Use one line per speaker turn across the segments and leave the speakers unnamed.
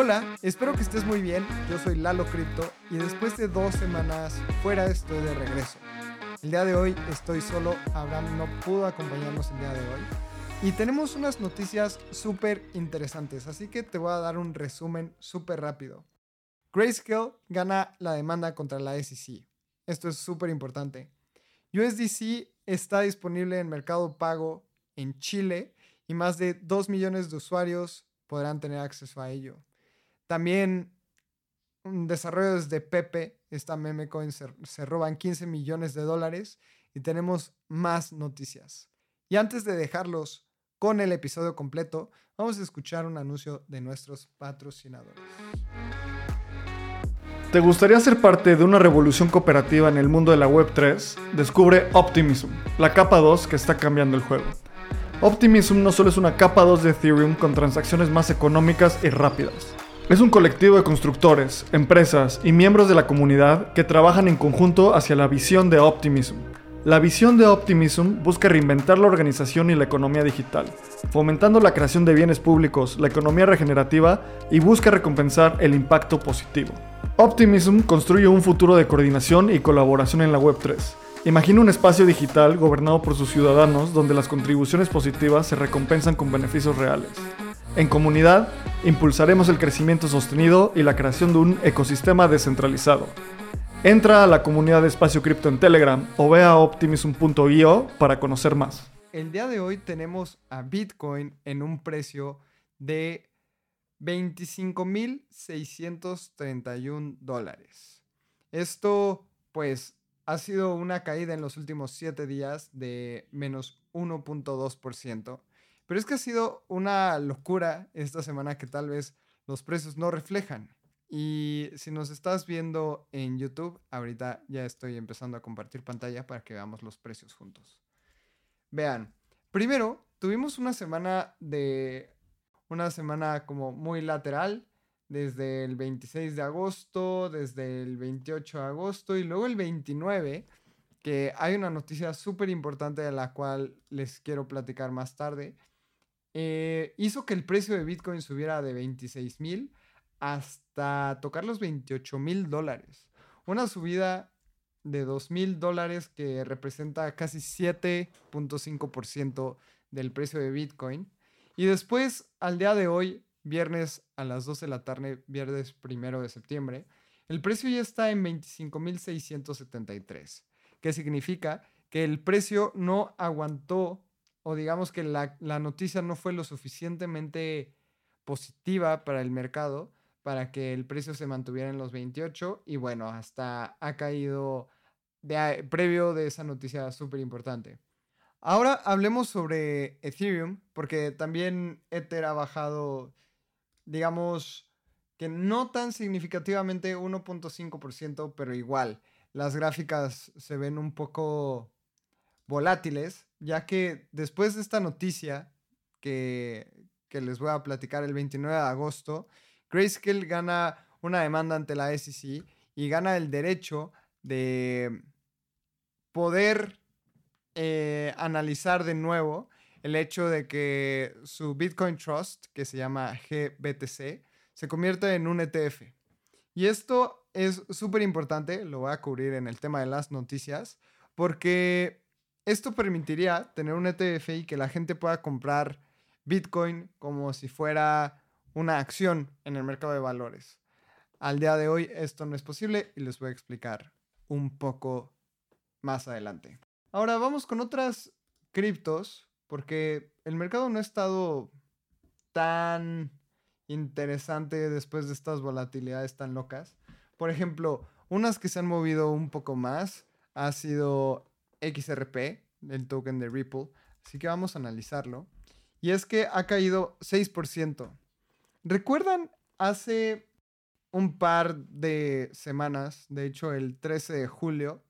Hola, espero que estés muy bien. Yo soy Lalo Crypto y después de dos semanas fuera estoy de regreso. El día de hoy estoy solo, Abraham no pudo acompañarnos el día de hoy. Y tenemos unas noticias súper interesantes, así que te voy a dar un resumen súper rápido. Grayscale gana la demanda contra la SEC. Esto es súper importante. USDC está disponible en mercado pago en Chile y más de 2 millones de usuarios podrán tener acceso a ello. También desarrollos de Pepe, esta meme coin, se, se roban 15 millones de dólares y tenemos más noticias. Y antes de dejarlos con el episodio completo, vamos a escuchar un anuncio de nuestros patrocinadores.
¿Te gustaría ser parte de una revolución cooperativa en el mundo de la Web3? Descubre Optimism, la capa 2 que está cambiando el juego. Optimism no solo es una capa 2 de Ethereum con transacciones más económicas y rápidas. Es un colectivo de constructores, empresas y miembros de la comunidad que trabajan en conjunto hacia la visión de Optimism. La visión de Optimism busca reinventar la organización y la economía digital, fomentando la creación de bienes públicos, la economía regenerativa y busca recompensar el impacto positivo. Optimism construye un futuro de coordinación y colaboración en la Web3. Imagina un espacio digital gobernado por sus ciudadanos donde las contribuciones positivas se recompensan con beneficios reales. En comunidad, impulsaremos el crecimiento sostenido y la creación de un ecosistema descentralizado. Entra a la comunidad de Espacio Cripto en Telegram o ve a optimism.io para conocer más.
El día de hoy tenemos a Bitcoin en un precio de 25.631 dólares. Esto, pues, ha sido una caída en los últimos 7 días de menos 1.2%. Pero es que ha sido una locura esta semana que tal vez los precios no reflejan. Y si nos estás viendo en YouTube, ahorita ya estoy empezando a compartir pantalla para que veamos los precios juntos. Vean, primero tuvimos una semana de una semana como muy lateral, desde el 26 de agosto, desde el 28 de agosto y luego el 29, que hay una noticia súper importante de la cual les quiero platicar más tarde, eh, hizo que el precio de Bitcoin subiera de 26 mil hasta tocar los 28 mil dólares. Una subida de 2 mil dólares que representa casi 7.5% del precio de Bitcoin. Y después, al día de hoy, viernes a las 12 de la tarde, viernes primero de septiembre, el precio ya está en 25.673, que significa que el precio no aguantó, o digamos que la, la noticia no fue lo suficientemente positiva para el mercado para que el precio se mantuviera en los 28 y bueno, hasta ha caído de, previo de esa noticia súper importante. Ahora hablemos sobre Ethereum, porque también Ether ha bajado, digamos, que no tan significativamente 1.5%, pero igual, las gráficas se ven un poco volátiles, ya que después de esta noticia que, que les voy a platicar el 29 de agosto, Grayscale gana una demanda ante la SEC y gana el derecho de poder eh, analizar de nuevo el hecho de que su Bitcoin Trust, que se llama GBTC, se convierte en un ETF. Y esto es súper importante, lo voy a cubrir en el tema de las noticias, porque esto permitiría tener un ETF y que la gente pueda comprar Bitcoin como si fuera una acción en el mercado de valores. Al día de hoy esto no es posible y les voy a explicar un poco más adelante. Ahora vamos con otras criptos, porque el mercado no ha estado tan interesante después de estas volatilidades tan locas. Por ejemplo, unas que se han movido un poco más ha sido XRP, el token de Ripple. Así que vamos a analizarlo. Y es que ha caído 6%. ¿Recuerdan hace un par de semanas, de hecho el 13 de julio,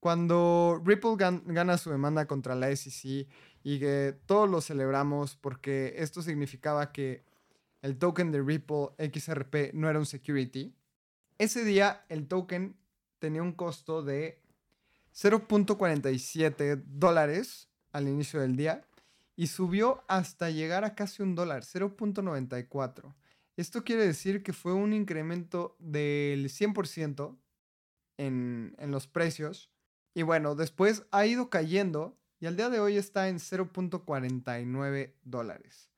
cuando Ripple gana su demanda contra la SEC y que todos lo celebramos porque esto significaba que el token de Ripple XRP no era un security, ese día el token tenía un costo de 0.47 dólares al inicio del día y subió hasta llegar a casi un dólar, 0.94. Esto quiere decir que fue un incremento del 100% en, en los precios. Y bueno, después ha ido cayendo y al día de hoy está en 0.49 dólares.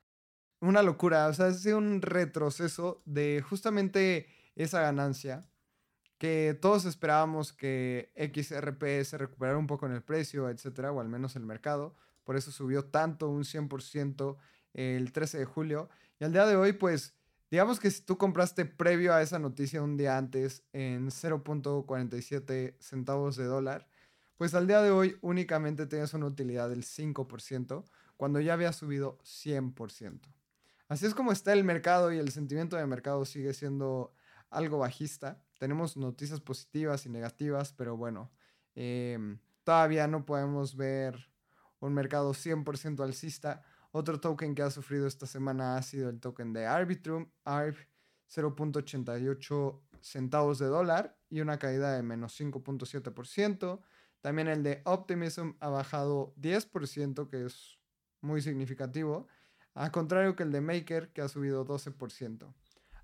Una locura, o sea, es un retroceso de justamente esa ganancia que todos esperábamos que XRP se recuperara un poco en el precio, etcétera, o al menos el mercado. Por eso subió tanto, un 100% el 13 de julio. Y al día de hoy, pues, digamos que si tú compraste previo a esa noticia un día antes en 0.47 centavos de dólar, pues al día de hoy únicamente tienes una utilidad del 5%, cuando ya había subido 100%. Así es como está el mercado y el sentimiento de mercado sigue siendo algo bajista. Tenemos noticias positivas y negativas, pero bueno, em, todavía no podemos ver un mercado 100% alcista. Otro token que ha sufrido esta semana ha sido el token de Arbitrum, ARB 0.88 centavos de dólar y una caída de menos 5.7%. También el de Optimism ha bajado 10%, que es muy significativo, al contrario que el de Maker, que ha subido 12%.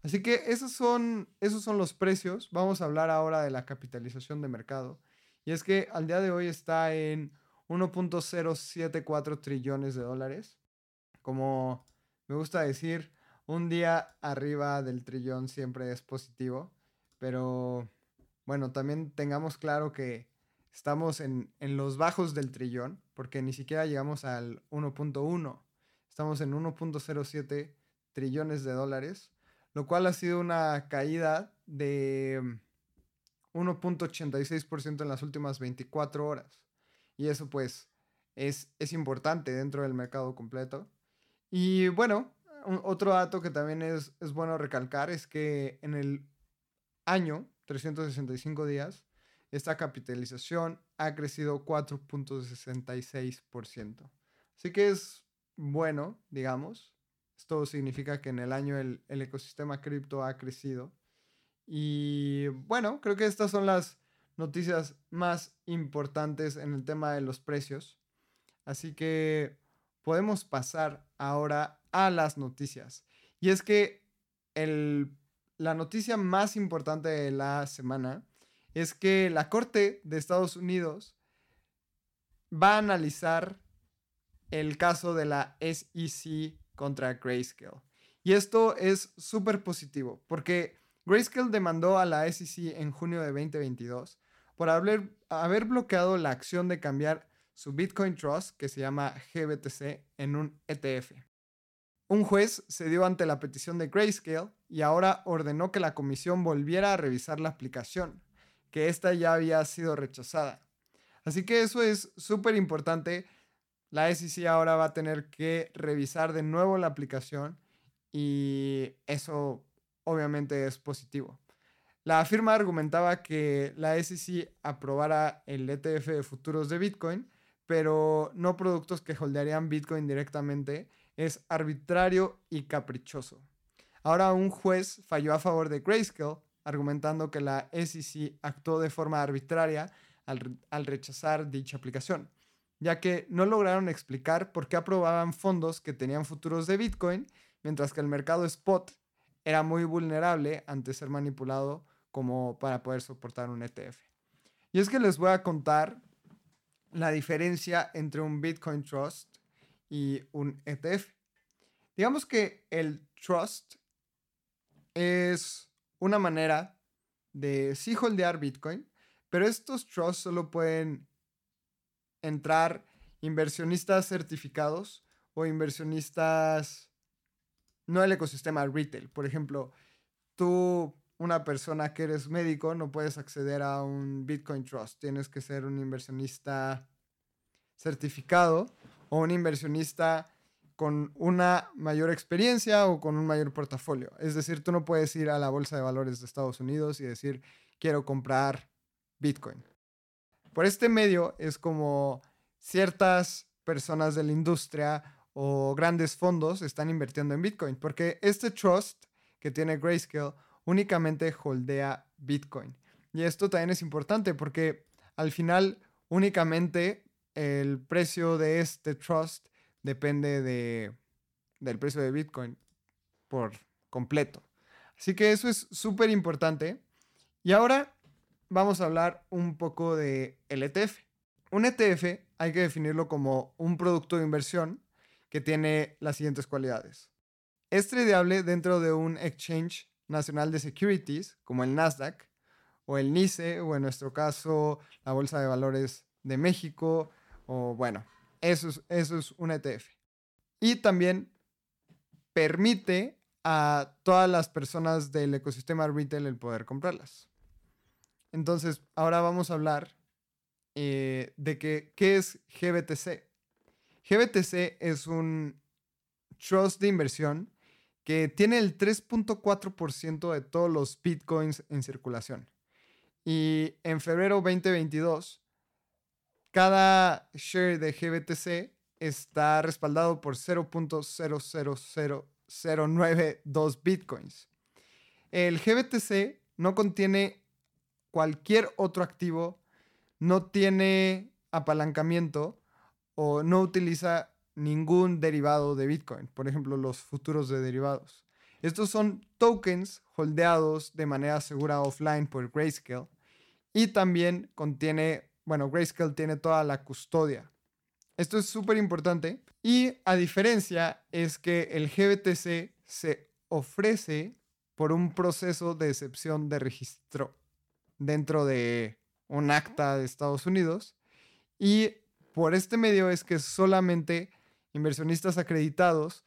Así que esos son, esos son los precios. Vamos a hablar ahora de la capitalización de mercado. Y es que al día de hoy está en 1.074 trillones de dólares. Como me gusta decir, un día arriba del trillón siempre es positivo. Pero bueno, también tengamos claro que estamos en, en los bajos del trillón, porque ni siquiera llegamos al 1.1. Estamos en 1.07 trillones de dólares lo cual ha sido una caída de 1.86% en las últimas 24 horas. Y eso pues es, es importante dentro del mercado completo. Y bueno, otro dato que también es, es bueno recalcar es que en el año, 365 días, esta capitalización ha crecido 4.66%. Así que es bueno, digamos. Esto significa que en el año el, ecosistema cripto ha crecido. Y bueno, creo que estas son las noticias más importantes en el tema de los precios. Así que podemos pasar ahora a las noticias. Y es que la noticia más importante de la semana es que la Corte de Estados Unidos va a analizar el caso de la SEC contra Grayscale. Y esto es súper positivo porque Grayscale demandó a la SEC en junio de 2022 por haber, haber bloqueado la acción de cambiar su Bitcoin Trust, que se llama GBTC, en un ETF. Un juez se dio ante la petición de Grayscale y ahora ordenó que la comisión volviera a revisar la aplicación, que esta ya había sido rechazada. Así que eso es súper importante la SEC ahora va a tener que revisar de nuevo la aplicación y eso obviamente es positivo. La firma argumentaba que la SEC aprobara el ETF de futuros de Bitcoin, pero no productos que holdearían Bitcoin directamente, es arbitrario y caprichoso. Ahora un juez falló a favor de Grayscale, argumentando que la SEC actuó de forma arbitraria al, al rechazar dicha aplicación ya que no lograron explicar por qué aprobaban fondos que tenían futuros de Bitcoin, mientras que el mercado spot era muy vulnerable ante ser manipulado como para poder soportar un ETF. Y es que les voy a contar la diferencia entre un Bitcoin Trust y un ETF. Digamos que el Trust es una manera de sí holdear Bitcoin, pero estos trusts solo pueden entrar inversionistas certificados o inversionistas, no el ecosistema retail. Por ejemplo, tú, una persona que eres médico, no puedes acceder a un Bitcoin Trust. Tienes que ser un inversionista certificado o un inversionista con una mayor experiencia o con un mayor portafolio. Es decir, tú no puedes ir a la Bolsa de Valores de Estados Unidos y decir, quiero comprar Bitcoin. Por este medio es como ciertas personas de la industria o grandes fondos están invirtiendo en Bitcoin, porque este trust que tiene Grayscale únicamente holdea Bitcoin. Y esto también es importante porque al final únicamente el precio de este trust depende de, del precio de Bitcoin por completo. Así que eso es súper importante. Y ahora vamos a hablar un poco de el ETF. Un ETF hay que definirlo como un producto de inversión que tiene las siguientes cualidades. Es tradeable dentro de un exchange nacional de securities como el Nasdaq o el NICE o en nuestro caso la Bolsa de Valores de México o bueno, eso es, eso es un ETF. Y también permite a todas las personas del ecosistema retail el poder comprarlas. Entonces, ahora vamos a hablar eh, de que, qué es GBTC. GBTC es un trust de inversión que tiene el 3.4% de todos los bitcoins en circulación. Y en febrero 2022, cada share de GBTC está respaldado por 0.000092 bitcoins. El GBTC no contiene cualquier otro activo, no tiene apalancamiento o no utiliza ningún derivado de Bitcoin, por ejemplo, los futuros de derivados. Estos son tokens holdeados de manera segura offline por Grayscale y también contiene, bueno, Grayscale tiene toda la custodia. Esto es súper importante y a diferencia es que el GBTC se ofrece por un proceso de excepción de registro dentro de un acta de Estados Unidos. Y por este medio es que solamente inversionistas acreditados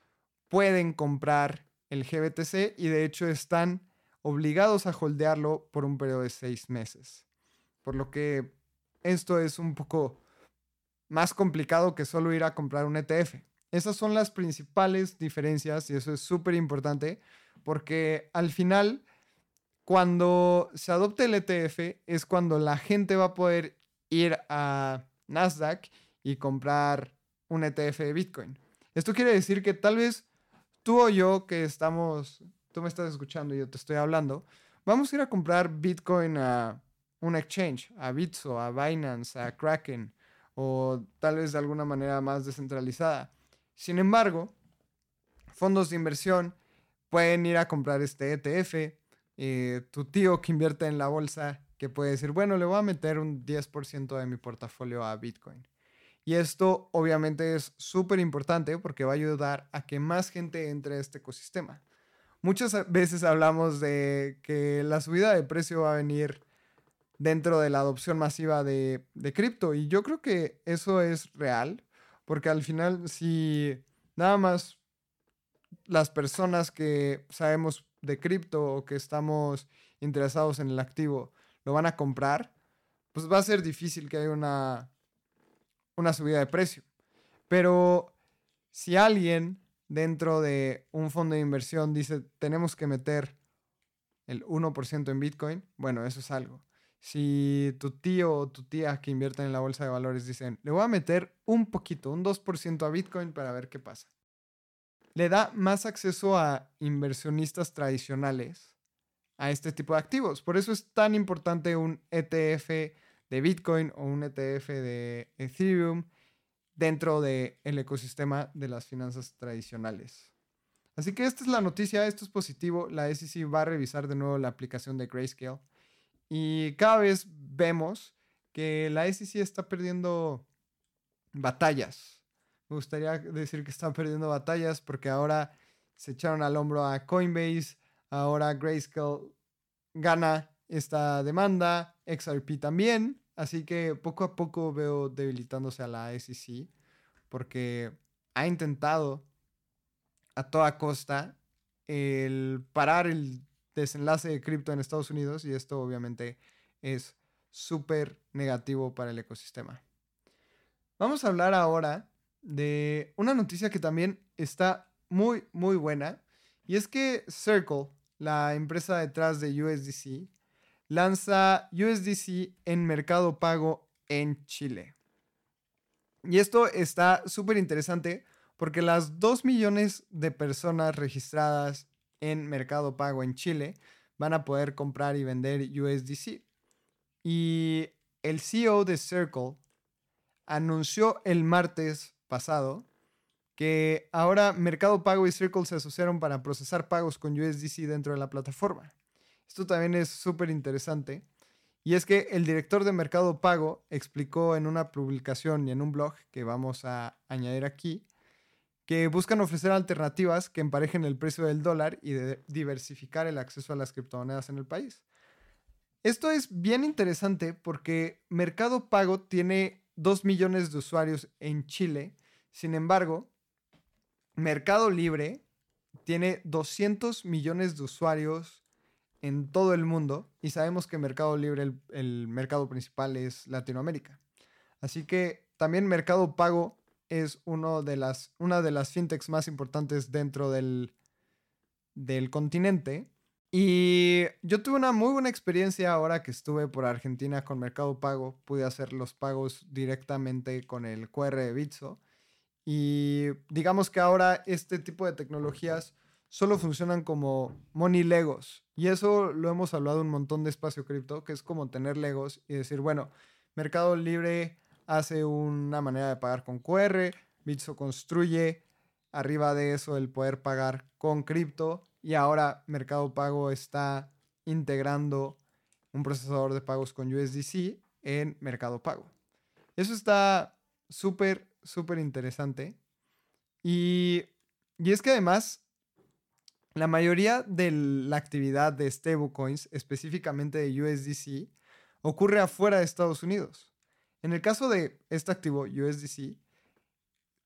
pueden comprar el GBTC y de hecho están obligados a holdearlo por un periodo de seis meses. Por lo que esto es un poco más complicado que solo ir a comprar un ETF. Esas son las principales diferencias y eso es súper importante porque al final cuando se adopte el ETF es cuando la gente va a poder ir a Nasdaq y comprar un ETF de Bitcoin. Esto quiere decir que tal vez tú o yo que estamos, tú me estás escuchando y yo te estoy hablando, vamos a ir a comprar Bitcoin a un exchange, a Bitso, a Binance, a Kraken o tal vez de alguna manera más descentralizada. Sin embargo, fondos de inversión pueden ir a comprar este ETF eh, tu tío que invierte en la bolsa, que puede decir, bueno, le voy a meter un 10% de mi portafolio a Bitcoin. Y esto obviamente es súper importante porque va a ayudar a que más gente entre a este ecosistema. Muchas veces hablamos de que la subida de precio va a venir dentro de la adopción masiva de, de cripto y yo creo que eso es real porque al final si nada más las personas que sabemos de cripto o que estamos interesados en el activo lo van a comprar, pues va a ser difícil que haya una, una subida de precio. Pero si alguien dentro de un fondo de inversión dice tenemos que meter el 1% en Bitcoin, bueno, eso es algo. Si tu tío o tu tía que invierten en la bolsa de valores dicen, le voy a meter un poquito, un 2% a Bitcoin para ver qué pasa le da más acceso a inversionistas tradicionales a este tipo de activos. Por eso es tan importante un ETF de Bitcoin o un ETF de Ethereum dentro del ecosistema de las finanzas tradicionales. Así que esta es la noticia, esto es positivo. La SEC va a revisar de nuevo la aplicación de Grayscale. Y cada vez vemos que la SEC está perdiendo batallas me gustaría decir que están perdiendo batallas porque ahora se echaron al hombro a Coinbase, ahora Grayscale gana esta demanda, XRP también, así que poco a poco veo debilitándose a la SEC porque ha intentado a toda costa el parar el desenlace de cripto en Estados Unidos y esto obviamente es súper negativo para el ecosistema. Vamos a hablar ahora de una noticia que también está muy, muy buena. Y es que Circle, la empresa detrás de USDC, lanza USDC en mercado pago en Chile. Y esto está súper interesante porque las 2 millones de personas registradas en mercado pago en Chile van a poder comprar y vender USDC. Y el CEO de Circle anunció el martes pasado que ahora Mercado Pago y Circle se asociaron para procesar pagos con USDC dentro de la plataforma. Esto también es súper interesante. Y es que el director de Mercado Pago explicó en una publicación y en un blog que vamos a añadir aquí que buscan ofrecer alternativas que emparejen el precio del dólar y de diversificar el acceso a las criptomonedas en el país. Esto es bien interesante porque Mercado Pago tiene 2 millones de usuarios en Chile. Sin embargo, Mercado Libre tiene 200 millones de usuarios en todo el mundo y sabemos que Mercado Libre, el, mercado principal es Latinoamérica. Así que también Mercado Pago es uno de las, una de las fintechs más importantes dentro del, del continente. Y yo tuve una muy buena experiencia ahora que estuve por Argentina con Mercado Pago. Pude hacer los pagos directamente con el QR de Bitso. Y digamos que ahora este tipo de tecnologías solo funcionan como money legos. Y eso lo hemos hablado un montón de espacio cripto, que es como tener legos y decir, bueno, Mercado Libre hace una manera de pagar con QR, Bitso construye arriba de eso el poder pagar con cripto y ahora Mercado Pago está integrando un procesador de pagos con USDC en Mercado Pago. Eso está súper, súper interesante. Y, y, es que además, la mayoría de la actividad de stablecoins, específicamente de USDC, ocurre afuera de Estados Unidos. En el caso de este activo USDC,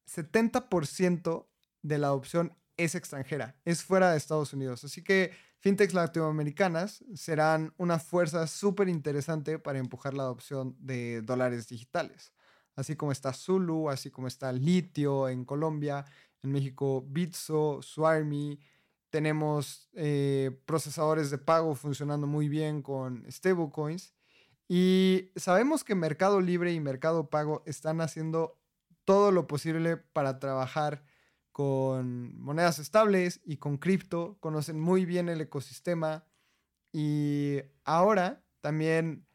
70% de la adopción es extranjera, es fuera de Estados Unidos. Así que fintechs latinoamericanas serán una fuerza súper interesante para empujar la adopción de dólares digitales. Así como está Zulu, así como está Litio en Colombia, en México Bitso, Swarmy. Tenemos eh, procesadores de pago funcionando muy bien con stablecoins. Y sabemos que Mercado Libre y Mercado Pago están haciendo todo lo posible para trabajar con monedas estables y con cripto, conocen muy bien el ecosistema y ahora también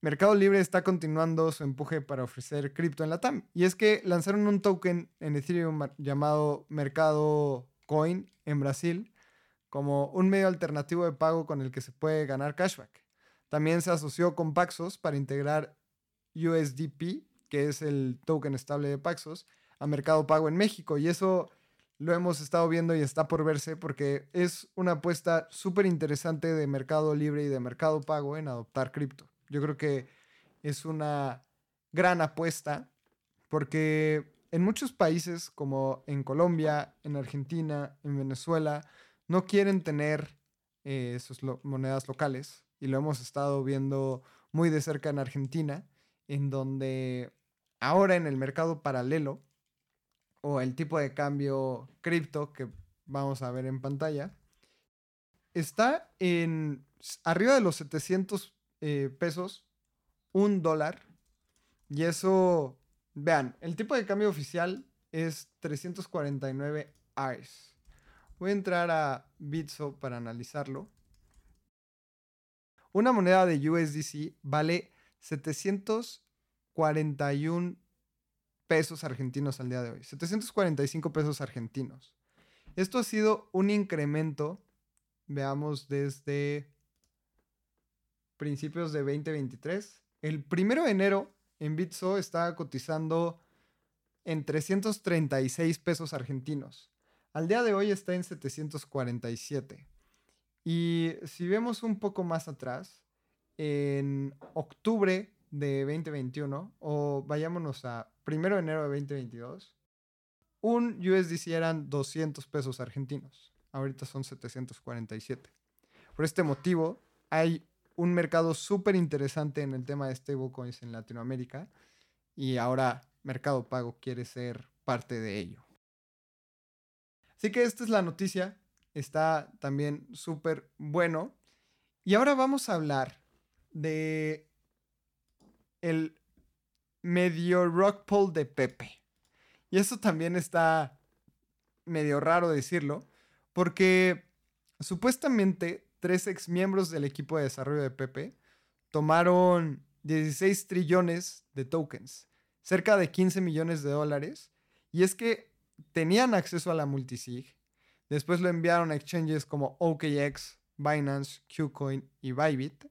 Mercado Libre está continuando su empuje para ofrecer cripto en la TAM. Y es que lanzaron un token en Ethereum llamado Mercado Coin en Brasil como un medio alternativo de pago con el que se puede ganar cashback. También se asoció con Paxos para integrar USDP, que es el token estable de Paxos, a Mercado Pago en México. Y eso lo hemos estado viendo y está por verse porque es una apuesta súper interesante de Mercado Libre y de Mercado Pago en adoptar cripto. Yo creo que es una gran apuesta porque en muchos países como en Colombia, en Argentina, en Venezuela, no quieren tener eh, sus monedas locales y lo hemos estado viendo muy de cerca en Argentina, en donde ahora en el mercado paralelo o el tipo de cambio cripto que vamos a ver en pantalla, está en arriba de los 700 eh, pesos, un dólar. Y eso, vean, el tipo de cambio oficial es 349 ARS. Voy a entrar a Bitso para analizarlo. Una moneda de USDC vale 741 pesos argentinos al día de hoy. 745 pesos argentinos. Esto ha sido un incremento, veamos, desde principios de 2023. El primero de enero en Bitso estaba cotizando en 336 pesos argentinos. Al día de hoy está en 747. Y si vemos un poco más atrás, en octubre de 2021, o vayámonos a primero de enero de 2022, un USDC eran 200 pesos argentinos. Ahorita son 747. Por este motivo, hay un mercado súper interesante en el tema de stablecoins en Latinoamérica y ahora Mercado Pago quiere ser parte de ello. Así que esta es la noticia está también súper bueno. Y ahora vamos a hablar de el medio rock poll de Pepe. Y eso también está medio raro decirlo, porque supuestamente tres ex miembros del equipo de desarrollo de Pepe tomaron 16 trillones de tokens, cerca de 15 millones de dólares. Y es que tenían acceso a la multisig. Después lo enviaron a exchanges como OKX, Binance, Qcoin y Bybit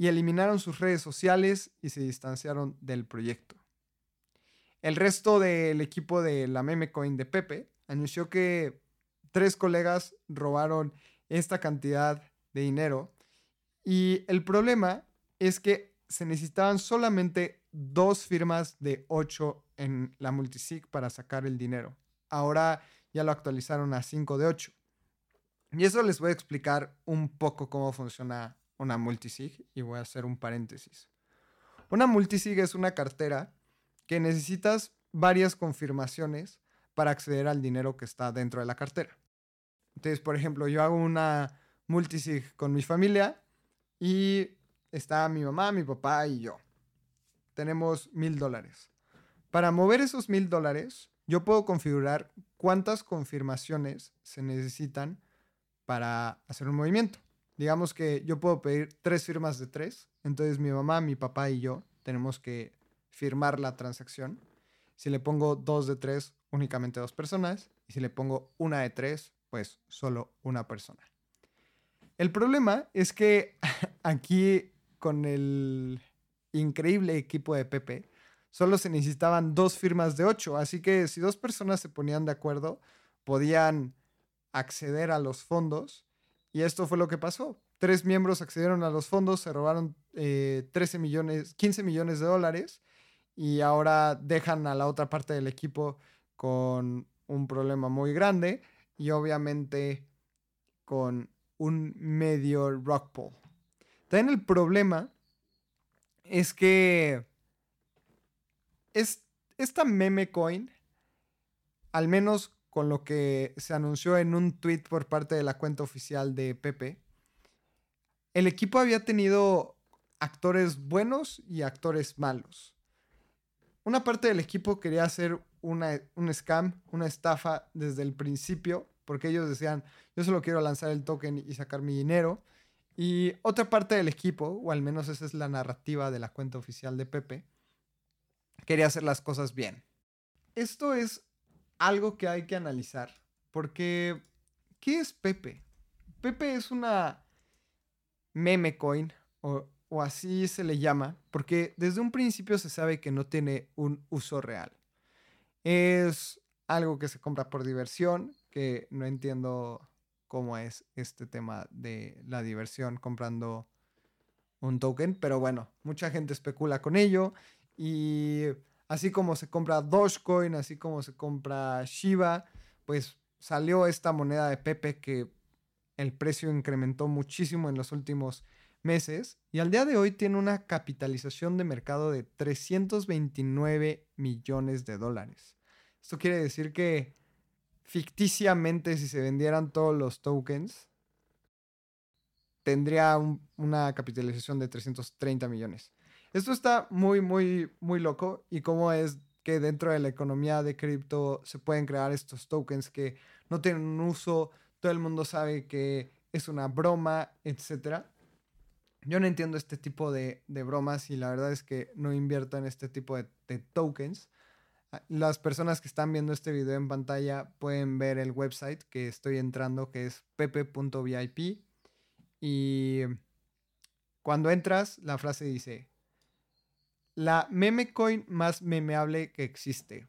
y eliminaron sus redes sociales y se distanciaron del proyecto. El resto del equipo de la meme coin de Pepe anunció que tres colegas robaron esta cantidad de dinero y el problema es que se necesitaban solamente dos firmas de 8 en la multisig para sacar el dinero. Ahora ya lo actualizaron a 5 de 8. Y eso les voy a explicar un poco cómo funciona una multisig y voy a hacer un paréntesis. Una multisig es una cartera que necesitas varias confirmaciones para acceder al dinero que está dentro de la cartera. Entonces, por ejemplo, yo hago una multisig con mi familia y está mi mamá, mi papá y yo. Tenemos mil dólares. Para mover esos mil dólares, yo puedo configurar cuántas confirmaciones se necesitan para hacer un movimiento. Digamos que yo puedo pedir tres firmas de tres. Entonces mi mamá, mi papá y yo tenemos que firmar la transacción. Si le pongo dos de tres, únicamente dos personas. Y si le pongo una de tres, pues solo una persona. El problema es que aquí con el increíble equipo de Pepe, solo se necesitaban dos firmas de ocho. Así que si dos personas se ponían de acuerdo, podían acceder a los fondos. Y esto fue lo que pasó. Tres miembros accedieron a los fondos, se robaron 13 eh, millones, 15 millones de dólares y ahora dejan a la otra parte del equipo con un problema muy grande y obviamente con un medio rock pool. También el problema es que es, esta meme coin, al menos con lo que se anunció en un tweet por parte de la cuenta oficial de Pepe, el equipo había tenido actores buenos y actores malos. Una parte del equipo quería hacer una, un scam, una estafa desde el principio, porque ellos decían, yo solo quiero lanzar el token y sacar mi dinero. Y otra parte del equipo, o al menos esa es la narrativa de la cuenta oficial de Pepe, quería hacer las cosas bien. Esto es algo que hay que analizar, porque ¿qué es Pepe? Pepe es una meme coin, o, o así se le llama, porque desde un principio se sabe que no tiene un uso real. Es algo que se compra por diversión, que no entiendo cómo es este tema de la diversión comprando un token, pero bueno, mucha gente especula con ello y así como se compra Dogecoin, así como se compra Shiba, pues salió esta moneda de Pepe que el precio incrementó muchísimo en los últimos meses y al día de hoy tiene una capitalización de mercado de 329 millones de dólares. Esto quiere decir que ficticiamente si se vendieran todos los tokens, tendría una capitalización de 330 millones. Esto está muy, muy, muy loco y cómo es que dentro de la economía de cripto se pueden crear estos tokens que no tienen un uso, todo el mundo sabe que es una broma, etc. Yo no entiendo este tipo de, bromas y la verdad es que no invierto en este tipo de, de tokens. Ah, las personas que están viendo este video en pantalla pueden ver el website que estoy entrando que es pepe.vip y cuando entras la frase dice la meme coin más memeable que existe.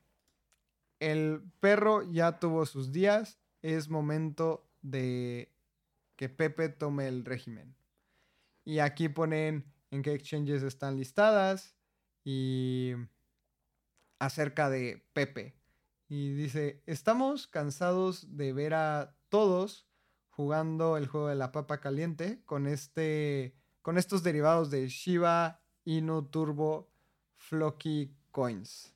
El perro ya tuvo sus días, es momento de que Pepe tome el régimen. Y aquí ponen en qué exchanges están listadas y acerca de Pepe. Y dice, estamos cansados de ver a todos jugando el juego de la papa caliente con, este, con estos derivados de Shiba, Inu, Turbo, Flocky Coins.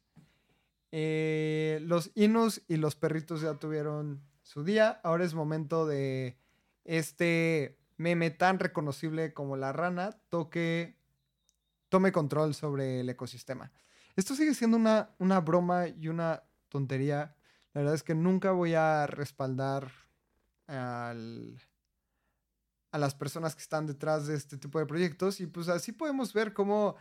Eh, los Inus y los perritos ya tuvieron su día. Ahora es momento de este meme tan reconocible como la rana toque, tome control sobre el ecosistema. Esto sigue siendo una, una broma y una tontería. La verdad es que nunca voy a respaldar al, a las personas que están detrás de este tipo de proyectos. Y pues así podemos ver cómo,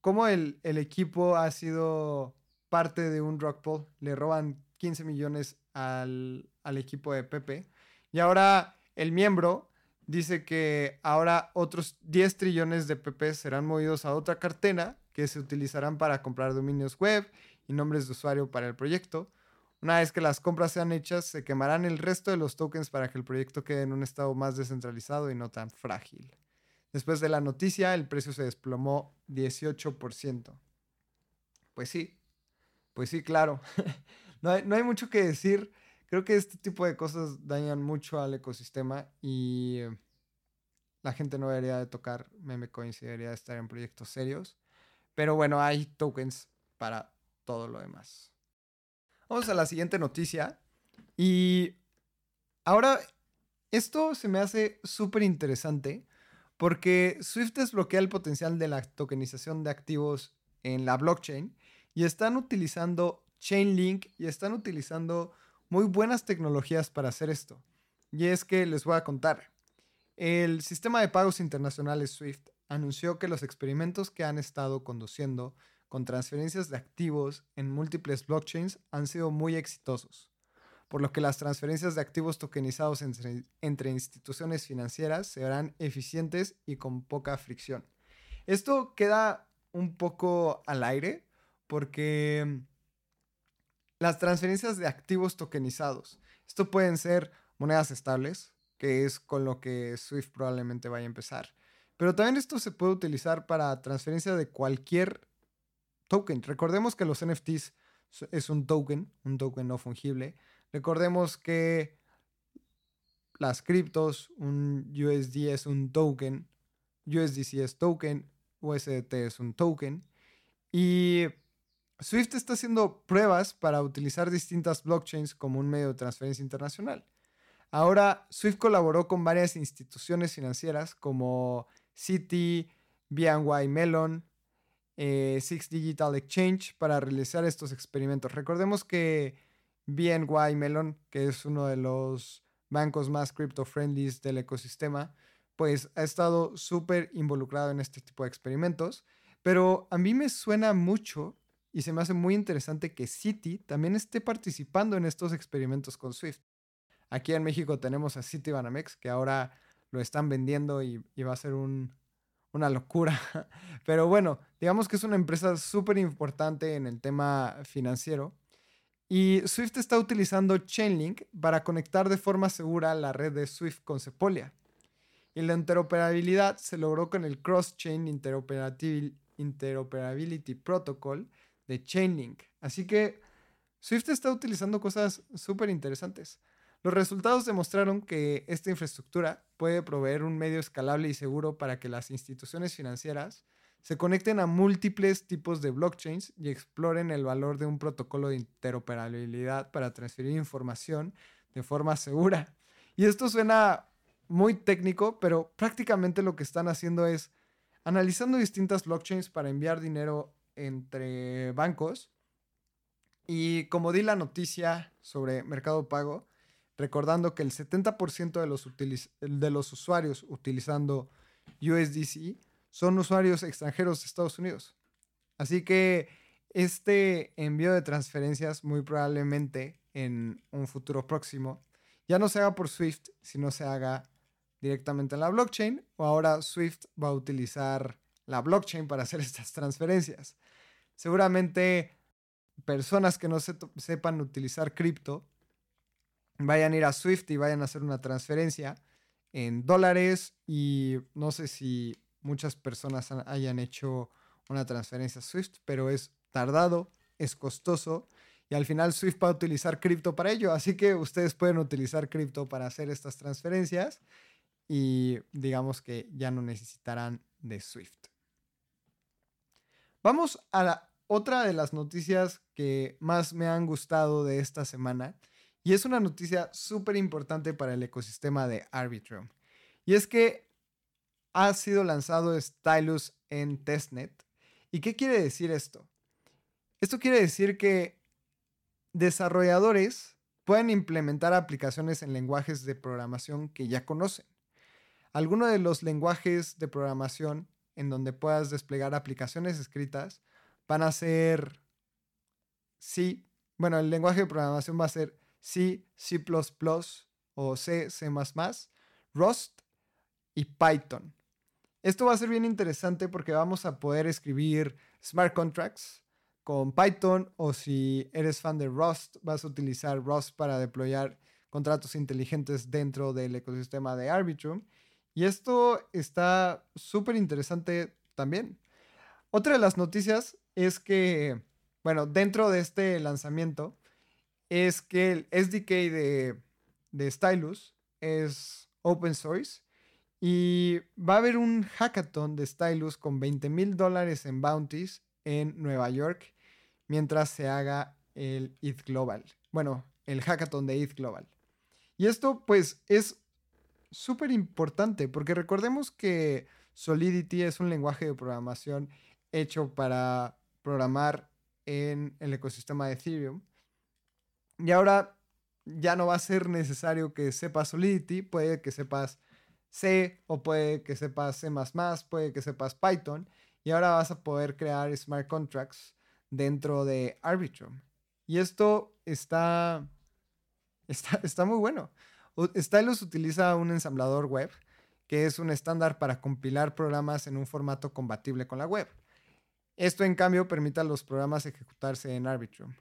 cómo el, equipo ha sido parte de un rock pool. Le roban 15 millones al, al equipo de Pepe. Y ahora el miembro dice que ahora otros 10 trillones de PP serán movidos a otra cartera que se utilizarán para comprar dominios web y nombres de usuario para el proyecto. Una vez que las compras sean hechas, se quemarán el resto de los tokens para que el proyecto quede en un estado más descentralizado y no tan frágil. Después de la noticia, el precio se desplomó 18%. Pues sí, pues sí, claro. no, hay, no hay mucho que decir. Creo que este tipo de cosas dañan mucho al ecosistema y la gente no debería de tocar meme coins y debería de estar en proyectos serios. Pero bueno, hay tokens para todo lo demás. Vamos a la siguiente noticia. Y ahora, esto se me hace súper interesante porque Swift desbloquea el potencial de la tokenización de activos en la blockchain y están utilizando Chainlink y están utilizando muy buenas tecnologías para hacer esto. Y es que les voy a contar. El sistema de pagos internacionales SWIFT anunció que los experimentos que han estado conduciendo con transferencias de activos en múltiples blockchains han sido muy exitosos, por lo que las transferencias de activos tokenizados entre, instituciones financieras serán eficientes y con poca fricción. Esto queda un poco al aire porque las transferencias de activos tokenizados, esto pueden ser monedas estables, que es con lo que Swift probablemente vaya a empezar. Pero también esto se puede utilizar para transferencia de cualquier token. Recordemos que los NFTs es un token, un token no fungible. Recordemos que las criptos, un USD es un token, USDC es token, USDT es un token. Y Swift está haciendo pruebas para utilizar distintas blockchains como un medio de transferencia internacional. Ahora, Swift colaboró con varias instituciones financieras como Citi, BNY Mellon, eh, Six Digital Exchange para realizar estos experimentos. Recordemos que BNY Mellon, que es uno de los bancos más crypto-friendly del ecosistema, pues ha estado súper involucrado en este tipo de experimentos. Pero a mí me suena mucho y se me hace muy interesante que Citi también esté participando en estos experimentos con Swift. Aquí en México tenemos a Citibanamex, que ahora lo están vendiendo y, y va a ser un, una locura. Pero bueno, digamos que es una empresa súper importante en el tema financiero. Y Swift está utilizando Chainlink para conectar de forma segura la red de Swift con Sepolia. Y la interoperabilidad se logró con el Cross-Chain Interoperability Protocol de Chainlink. Así que Swift está utilizando cosas súper interesantes. Los resultados demostraron que esta infraestructura puede proveer un medio escalable y seguro para que las instituciones financieras se conecten a múltiples tipos de blockchains y exploren el valor de un protocolo de interoperabilidad para transferir información de forma segura. Y esto suena muy técnico, pero prácticamente lo que están haciendo es analizando distintas blockchains para enviar dinero entre bancos. Y como di la noticia sobre Mercado Pago, recordando que el 70% de los, de los usuarios utilizando USDC son usuarios extranjeros de Estados Unidos. Así que este envío de transferencias muy probablemente en un futuro próximo ya no se haga por Swift, sino se haga directamente en la blockchain o ahora Swift va a utilizar la blockchain para hacer estas transferencias. Seguramente personas que no sepan utilizar cripto vayan a ir a Swift y vayan a hacer una transferencia en dólares y no sé si muchas personas hayan hecho una transferencia Swift, pero es tardado, es costoso y al final Swift va a utilizar cripto para ello, así que ustedes pueden utilizar cripto para hacer estas transferencias y digamos que ya no necesitarán de Swift. Vamos a la otra de las noticias que más me han gustado de esta semana y es una noticia súper importante para el ecosistema de Arbitrum. Y es que ha sido lanzado Stylus en testnet. ¿Y qué quiere decir esto? Esto quiere decir que desarrolladores pueden implementar aplicaciones en lenguajes de programación que ya conocen. Algunos de los lenguajes de programación en donde puedas desplegar aplicaciones escritas van a ser C, bueno, el lenguaje de programación va a ser C, C++ o C, C++, Rust y Python. Esto va a ser bien interesante porque vamos a poder escribir smart contracts con Python o si eres fan de Rust, vas a utilizar Rust para deployar contratos inteligentes dentro del ecosistema de Arbitrum. Y esto está súper interesante también. Otra de las noticias es que, bueno, dentro de este lanzamiento, es que el SDK de, de Stylus es open source y va a haber un hackathon de Stylus con 20 mil dólares en bounties en Nueva York mientras se haga el ETH Global. Bueno, el hackathon de ETH Global. Y esto pues es súper importante porque recordemos que Solidity es un lenguaje de programación hecho para programar en el ecosistema de Ethereum. Y ahora ya no va a ser necesario que sepas Solidity, puede que sepas C o puede que sepas C++, puede que sepas Python. Y ahora vas a poder crear smart contracts dentro de Arbitrum. Y esto está Está, muy bueno. Stylus utiliza un ensamblador web, que es un estándar para compilar programas en un formato compatible con la web. Esto, en cambio, permite a los programas ejecutarse en Arbitrum.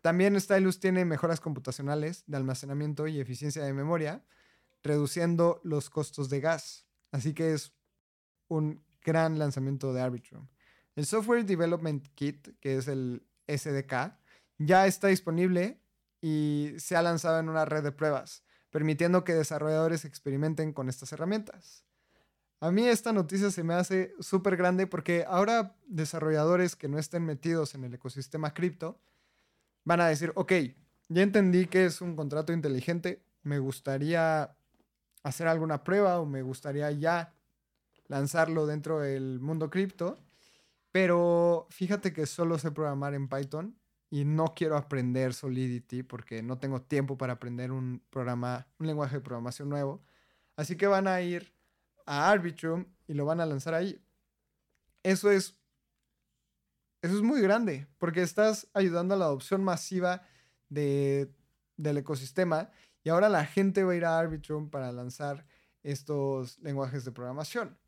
También Stylus tiene mejoras computacionales de almacenamiento y eficiencia de memoria, reduciendo los costos de gas. Así que es un gran lanzamiento de Arbitrum. El Software Development Kit, que es el SDK, ya está disponible y se ha lanzado en una red de pruebas, permitiendo que desarrolladores experimenten con estas herramientas. A mí esta noticia se me hace súper grande porque ahora desarrolladores que no estén metidos en el ecosistema cripto van a decir, ok, ya entendí que es un contrato inteligente, me gustaría hacer alguna prueba o me gustaría ya lanzarlo dentro del mundo cripto, pero fíjate que solo sé programar en Python y no quiero aprender Solidity porque no tengo tiempo para aprender un programa, un lenguaje de programación nuevo. Así que van a ir a Arbitrum y lo van a lanzar ahí. Eso es eso es muy grande porque estás ayudando a la adopción masiva de, del ecosistema y ahora la gente va a ir a Arbitrum para lanzar estos lenguajes de programación.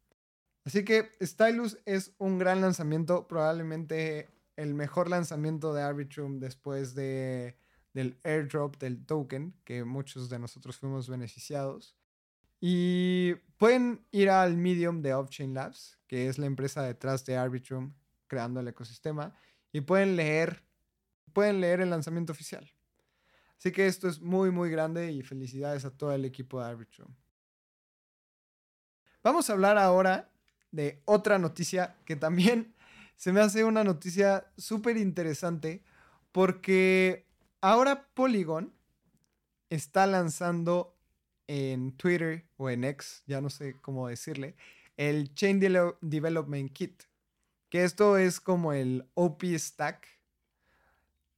Así que Stylus es un gran lanzamiento, probablemente el mejor lanzamiento de Arbitrum después de, del airdrop del token, que muchos de nosotros fuimos beneficiados. Y pueden ir al Medium de Offchain Labs, que es la empresa detrás de Arbitrum creando el ecosistema, y pueden leer, pueden leer el lanzamiento oficial. Así que esto es muy, muy grande y felicidades a todo el equipo de Arbitrum. Vamos a hablar ahora de otra noticia que también se me hace una noticia súper interesante porque ahora Polygon está lanzando en Twitter o en X, ya no sé cómo decirle, el Chain Development Kit, que esto es como el OP Stack,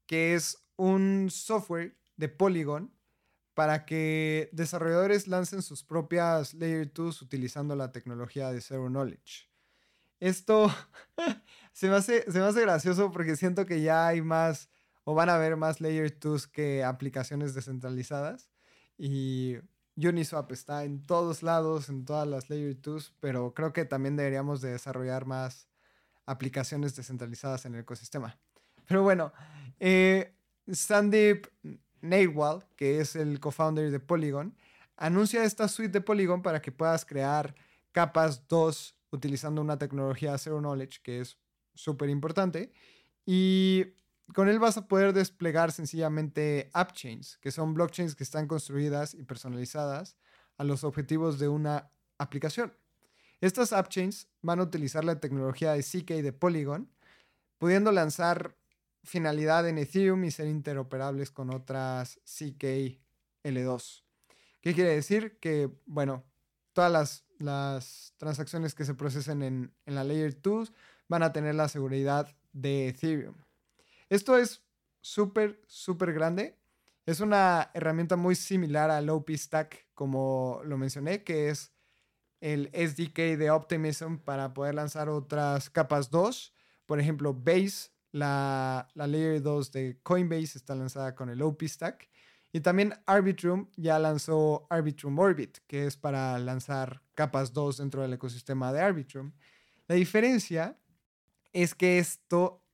que es un software de Polygon para que desarrolladores lancen sus propias Layer 2 utilizando la tecnología de Zero Knowledge. Esto se, me hace, se me hace gracioso porque siento que ya hay más o van a haber más Layer 2 que aplicaciones descentralizadas. Y Uniswap está en todos lados, en todas las Layer 2, pero creo que también deberíamos de desarrollar más aplicaciones descentralizadas en el ecosistema. Pero bueno, eh, Sandeep Nailwal, que es el co-founder de Polygon, anuncia esta suite de Polygon para que puedas crear capas 2 utilizando una tecnología Zero Knowledge que es súper importante. Y con él vas a poder desplegar sencillamente app chains, que son blockchains que están construidas y personalizadas a los objetivos de una aplicación. Estas app chains van a utilizar la tecnología de CK de Polygon, pudiendo lanzar finalidad en Ethereum y ser interoperables con otras CK L2. ¿Qué quiere decir? Que, bueno, todas las las transacciones que se procesen en, la Layer 2 van a tener la seguridad de Ethereum. Esto es súper, súper grande. Es una herramienta muy similar al OP Stack, como lo mencioné, que es el SDK de Optimism para poder lanzar otras capas 2. Por ejemplo, Base la, la Layer 2 de Coinbase está lanzada con el OP Stack. Y también Arbitrum ya lanzó Arbitrum Orbit, que es para lanzar capas 2 dentro del ecosistema de Arbitrum. La diferencia es que esto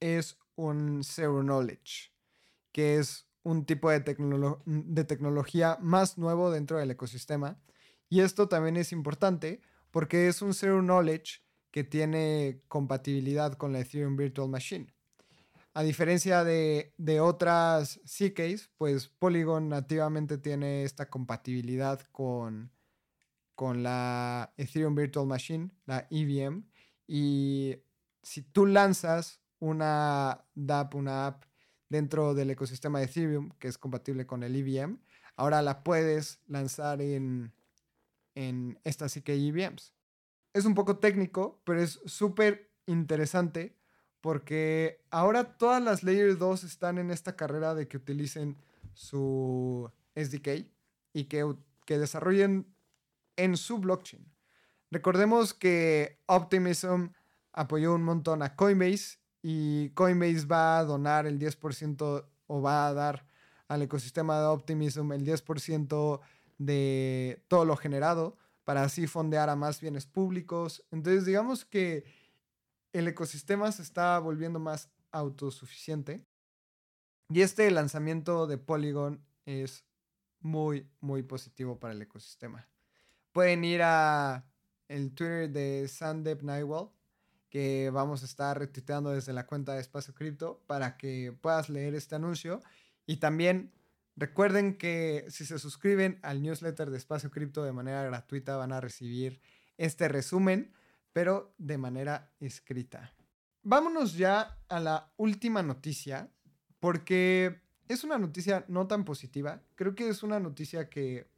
es un Zero Knowledge, que es un tipo de, de tecnología más nuevo dentro del ecosistema. Y esto también es importante porque es un Zero Knowledge que tiene compatibilidad con la Ethereum Virtual Machine. A diferencia de, otras CKs, pues Polygon nativamente tiene esta compatibilidad con, con la Ethereum Virtual Machine, la EVM. Y si tú lanzas una DApp, una app dentro del ecosistema de Ethereum que es compatible con el EVM, ahora la puedes lanzar en, en estas CK EVMs. Es un poco técnico, pero es súper interesante porque ahora todas las Layer 2 están en esta carrera de que utilicen su SDK y que, que desarrollen en su blockchain. Recordemos que Optimism apoyó un montón a Coinbase y Coinbase va a donar el 10% o va a dar al ecosistema de Optimism el 10% de todo lo generado para así fondear a más bienes públicos. Entonces digamos que el ecosistema se está volviendo más autosuficiente. Y este lanzamiento de Polygon es muy, muy positivo para el ecosistema. Pueden ir a el Twitter de Sandep Naiwal, que vamos a estar retuiteando desde la cuenta de Espacio Cripto para que puedas leer este anuncio. Y también recuerden que si se suscriben al newsletter de Espacio Cripto de manera gratuita van a recibir este resumen pero de manera escrita. Vámonos ya a la última noticia, porque es una noticia no tan positiva. Creo que es una noticia que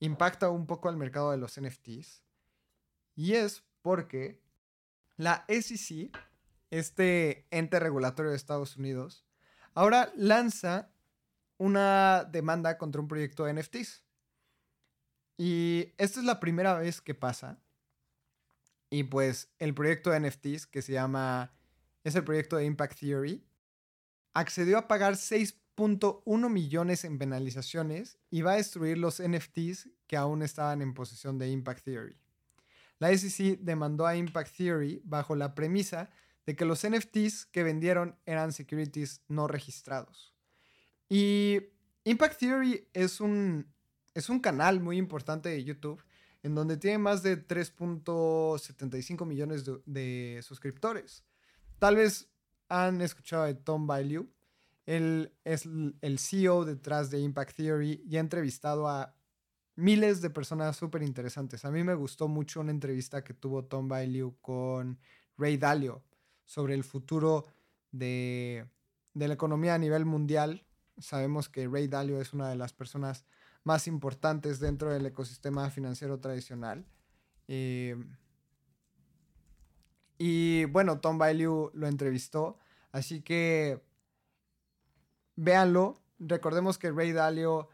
impacta un poco al mercado de los NFTs. Y es porque la SEC, este ente regulatorio de Estados Unidos, ahora lanza una demanda contra un proyecto de NFTs. Y esta es la primera vez que pasa. Y pues el proyecto de NFTs, que se llama, es el proyecto de Impact Theory, accedió a pagar 6.1 millones en penalizaciones y va a destruir los NFTs que aún estaban en posesión de Impact Theory. La SEC demandó a Impact Theory bajo la premisa de que los NFTs que vendieron eran securities no registrados. Y Impact Theory es un, es un canal muy importante de YouTube en donde tiene más de 3.75 millones de, suscriptores. Tal vez han escuchado de Tom Bailey. Él es el CEO detrás de Impact Theory y ha entrevistado a miles de personas súper interesantes. A mí me gustó mucho una entrevista que tuvo Tom Bailey con Ray Dalio sobre el futuro de, de la economía a nivel mundial. Sabemos que Ray Dalio es una de las personas más importantes dentro del ecosistema financiero tradicional. Eh, y bueno, Tom Bailey lo entrevistó, así que véanlo. Recordemos que Ray Dalio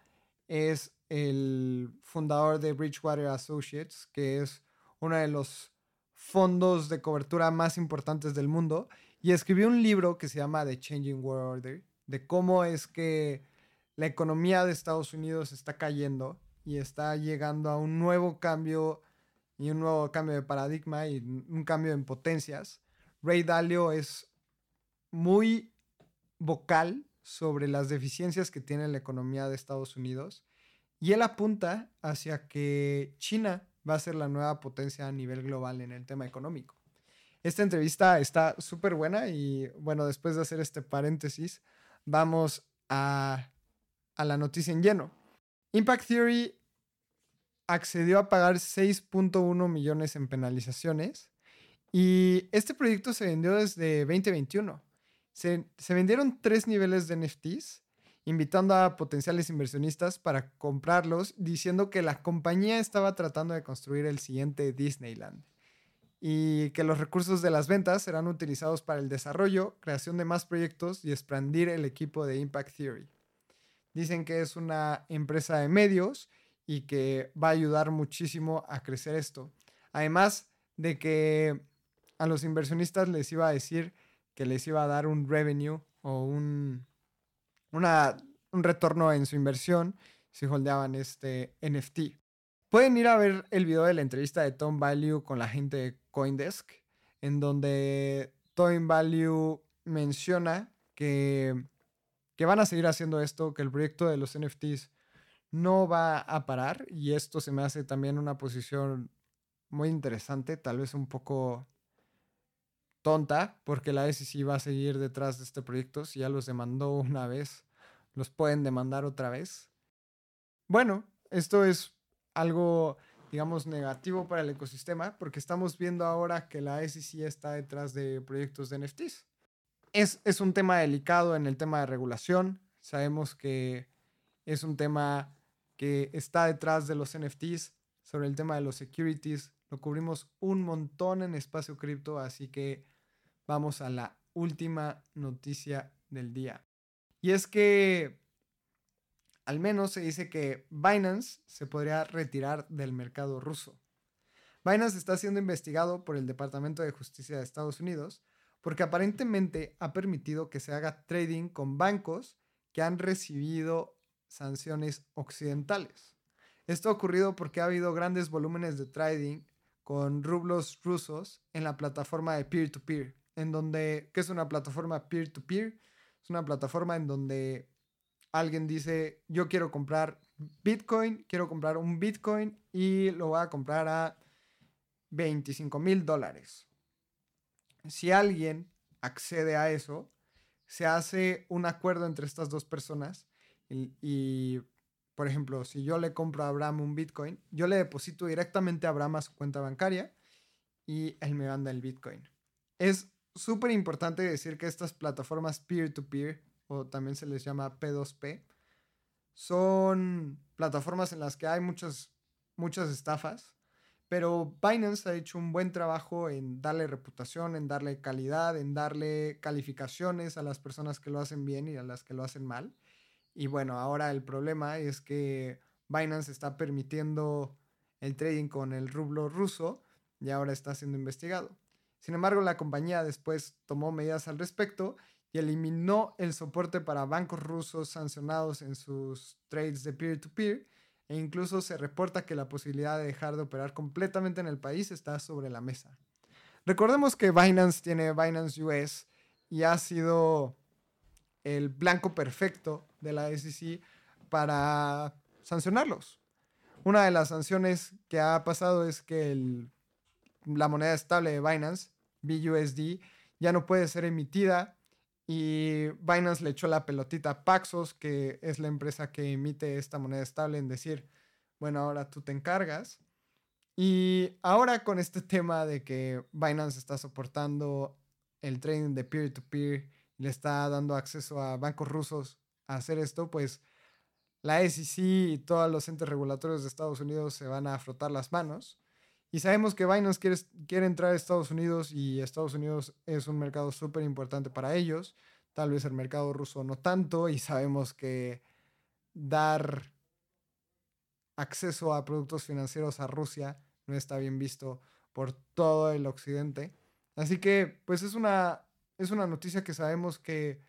es el fundador de Bridgewater Associates, que es uno de los fondos de cobertura más importantes del mundo, y escribió un libro que se llama The Changing World Order, de cómo es que la economía de Estados Unidos está cayendo y está llegando a un nuevo cambio y un nuevo cambio de paradigma y un cambio en potencias. Ray Dalio es muy vocal sobre las deficiencias que tiene la economía de Estados Unidos y él apunta hacia que China va a ser la nueva potencia a nivel global en el tema económico. Esta entrevista está súper buena y bueno, después de hacer este paréntesis, vamos a a la noticia en lleno. Impact Theory accedió a pagar 6.1 millones en penalizaciones y este proyecto se vendió desde 2021. Se, se, vendieron tres niveles de NFTs, invitando a potenciales inversionistas para comprarlos, diciendo que la compañía estaba tratando de construir el siguiente Disneyland y que los recursos de las ventas serán utilizados para el desarrollo, creación de más proyectos y expandir el equipo de Impact Theory. Dicen que es una empresa de medios y que va a ayudar muchísimo a crecer esto. Además de que a los inversionistas les iba a decir que les iba a dar un revenue o un, una, un retorno en su inversión si holdeaban este NFT. Pueden ir a ver el video de la entrevista de Tom Value con la gente de Coindesk, en donde Tom Value menciona que, que van a seguir haciendo esto, que el proyecto de los NFTs no va a parar y esto se me hace también una posición muy interesante, tal vez un poco tonta, porque la SEC va a seguir detrás de este proyecto. Si ya los demandó una vez, los pueden demandar otra vez. Bueno, esto es algo, digamos, negativo para el ecosistema, porque estamos viendo ahora que la SEC está detrás de proyectos de NFTs. Es, es un tema delicado en el tema de regulación. Sabemos que es un tema que está detrás de los NFTs, sobre el tema de los securities. Lo cubrimos un montón en espacio cripto, así que vamos a la última noticia del día. Y es que al menos se dice que Binance se podría retirar del mercado ruso. Binance está siendo investigado por el Departamento de Justicia de Estados Unidos porque aparentemente ha permitido que se haga trading con bancos que han recibido sanciones occidentales. Esto ha ocurrido porque ha habido grandes volúmenes de trading con rublos rusos en la plataforma de peer-to-peer, en donde, ¿qué es una plataforma peer-to-peer? Es una plataforma en donde alguien dice, yo quiero comprar Bitcoin, quiero comprar un Bitcoin y lo voy a comprar a 25 mil dólares. Si alguien accede a eso, se hace un acuerdo entre estas dos personas y, por ejemplo, si yo le compro a Abraham un Bitcoin, yo le deposito directamente a Abraham a su cuenta bancaria y él me manda el Bitcoin. Es súper importante decir que estas plataformas peer-to-peer, o también se les llama P2P, son plataformas en las que hay muchas, muchas estafas, pero Binance ha hecho un buen trabajo en darle reputación, en darle calidad, en darle calificaciones a las personas que lo hacen bien y a las que lo hacen mal. Y bueno, ahora el problema es que Binance está permitiendo el trading con el rublo ruso y ahora está siendo investigado. Sin embargo, la compañía después tomó medidas al respecto y eliminó el soporte para bancos rusos sancionados en sus trades de peer-to-peer e incluso se reporta que la posibilidad de dejar de operar completamente en el país está sobre la mesa. Recordemos que Binance tiene Binance US y ha sido el blanco perfecto de la SEC para sancionarlos. Una de las sanciones que ha pasado es que la moneda estable de Binance, BUSD, ya no puede ser emitida y Binance le echó la pelotita a Paxos, que es la empresa que emite esta moneda estable, en decir, bueno, ahora tú te encargas. Y ahora con este tema de que Binance está soportando el trading de peer-to-peer le está dando acceso a bancos rusos a hacer esto, pues la SEC y todos los entes regulatorios de Estados Unidos se van a frotar las manos. Y sabemos que Binance quiere, entrar a Estados Unidos y Estados Unidos es un mercado súper importante para ellos. Tal vez el mercado ruso no tanto y sabemos que dar acceso a productos financieros a Rusia no está bien visto por todo el occidente. Así que pues es una es una noticia que sabemos que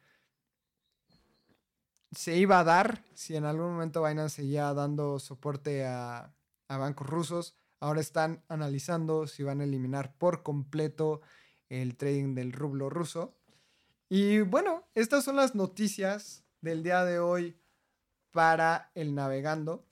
se iba a dar si en algún momento Binance seguía dando soporte a, bancos rusos. Ahora están analizando si van a eliminar por completo el trading del rublo ruso. Y bueno, estas son las noticias del día de hoy para el navegando.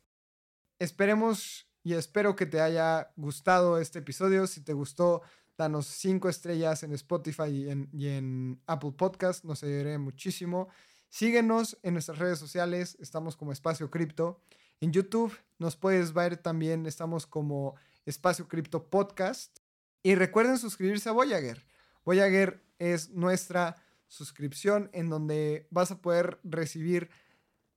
Esperemos y espero que te haya gustado este episodio. Si te gustó, danos cinco estrellas en Spotify y en, Apple Podcast, nos ayudaría muchísimo. Síguenos en nuestras redes sociales, estamos como Espacio Cripto. En YouTube nos puedes ver también, estamos como Espacio Cripto Podcast. Y recuerden suscribirse a Voyager. Voyager es nuestra suscripción en donde vas a poder recibir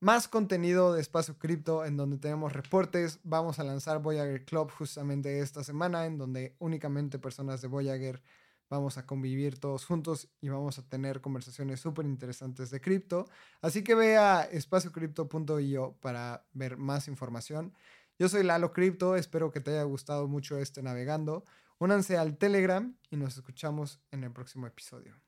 más contenido de Espacio Cripto en donde tenemos reportes. Vamos a lanzar Voyager Club justamente esta semana en donde únicamente personas de Voyager vamos a convivir todos juntos y vamos a tener conversaciones súper interesantes de cripto. Así que ve a espaciocrypto.io para ver más información. Yo soy Lalo Cripto, espero que te haya gustado mucho este navegando. Únanse al Telegram y nos escuchamos en el próximo episodio.